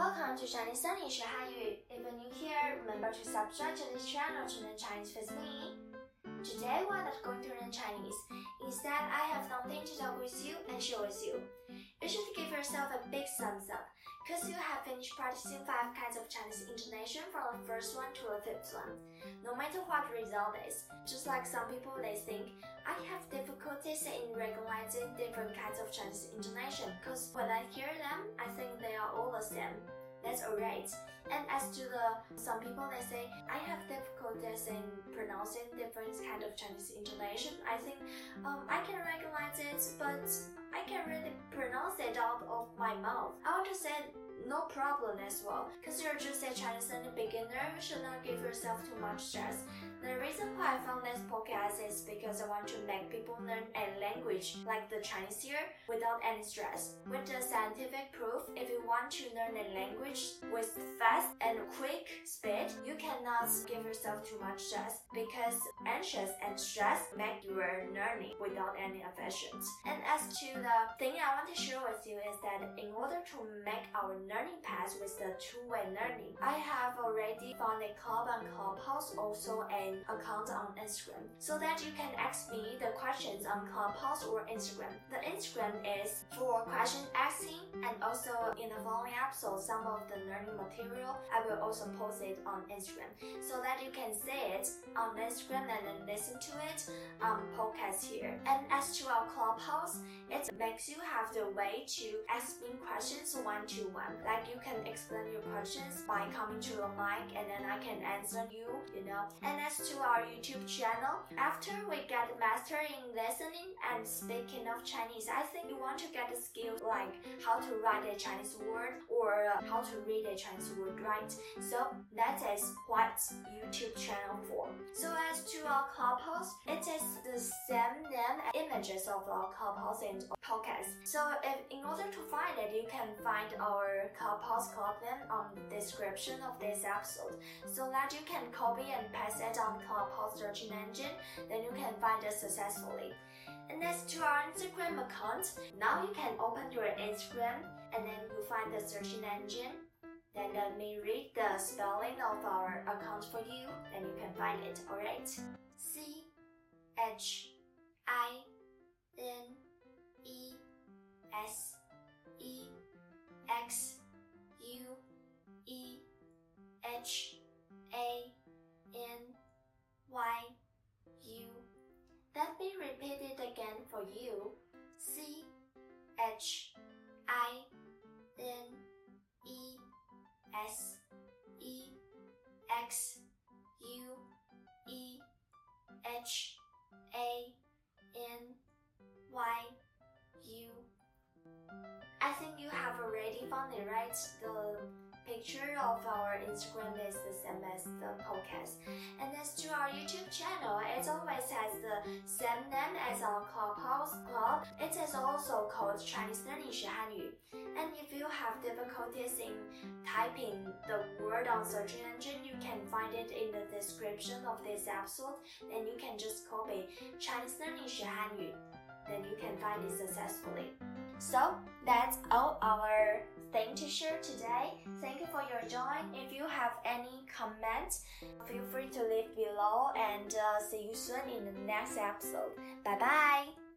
Welcome to Chinese Sunnish Hanyu. If you're new here, remember to subscribe to this channel to learn Chinese with me. Today we are not going to learn Chinese. Instead, I have something to talk with you and show with you. You should give yourself a big thumbs up cause you have finished practicing five kinds of Chinese intonation from the first one to the fifth one. No matter what the result is, just like some people they think, I have difficulties in recognizing different kinds of Chinese intonation, cause when I hear them, I think they are all the same. That's alright. And as to the some people they say I have difficulties in pronouncing different kind of Chinese intonation. I think um, I can recognize it, but I can't really pronounce it out of my mouth. I want to say no problem as well. Because you're just a Chinese and a beginner, you should not give yourself too much stress. The reason why I found this podcast is because I want to make people learn a language like the Chinese here without any stress. With the scientific proof, if you want to learn a language with fast and quick speed, you cannot give yourself too much stress because anxious and stress make your learning without any affection. And as to the thing I want to share with you is that in order to make our learning path with the two-way learning, I have already found a club on Clubhouse, also an account on Instagram, so that you can ask me the questions on Clubhouse or Instagram. The Instagram is for question asking, and also in the following episode, some of the learning material I will also post it on Instagram, so that you can see it on Instagram and then listen to it on podcast here. And as to our Clubhouse, it makes you have the way to ask me questions one to one. Like you can explain your questions by coming to the mic and then I can answer you, you know. And as to our YouTube channel, after we get master in listening and speaking of Chinese, I think you want to get a skill like how to write a Chinese word or how to read a Chinese word, right? So that is what YouTube channel for. So as to our clubhouse, it is the same images of our clubhouse and podcast. So if in order to find it, you can find our Clubhouse Club name on the description of this episode so that you can copy and paste it on Clubhouse searching engine, then you can find it successfully. And as to our Instagram account, now you can open your Instagram and then you find the searching engine. Then let me read the spelling of our account for you, and you can find it, alright? C H I N E S E X U E H A N Y U. Let me repeat it again for you. C H I N E S E X U E H A N Y U. I think you have already found it, right? The picture of our Instagram business as the podcast. And as to our YouTube channel, it always has the same name as our Clubhouse Club. It is also called Chinese Learning Shi And if you have difficulties in typing the word on search engine, you can find it in the description of this episode. Then you can just copy Chinese Learning Shi Then you can find it successfully. So that's all our thing to share today. Thank you for your join. If you have any comments, feel free to leave below and uh, see you soon in the next episode. Bye bye.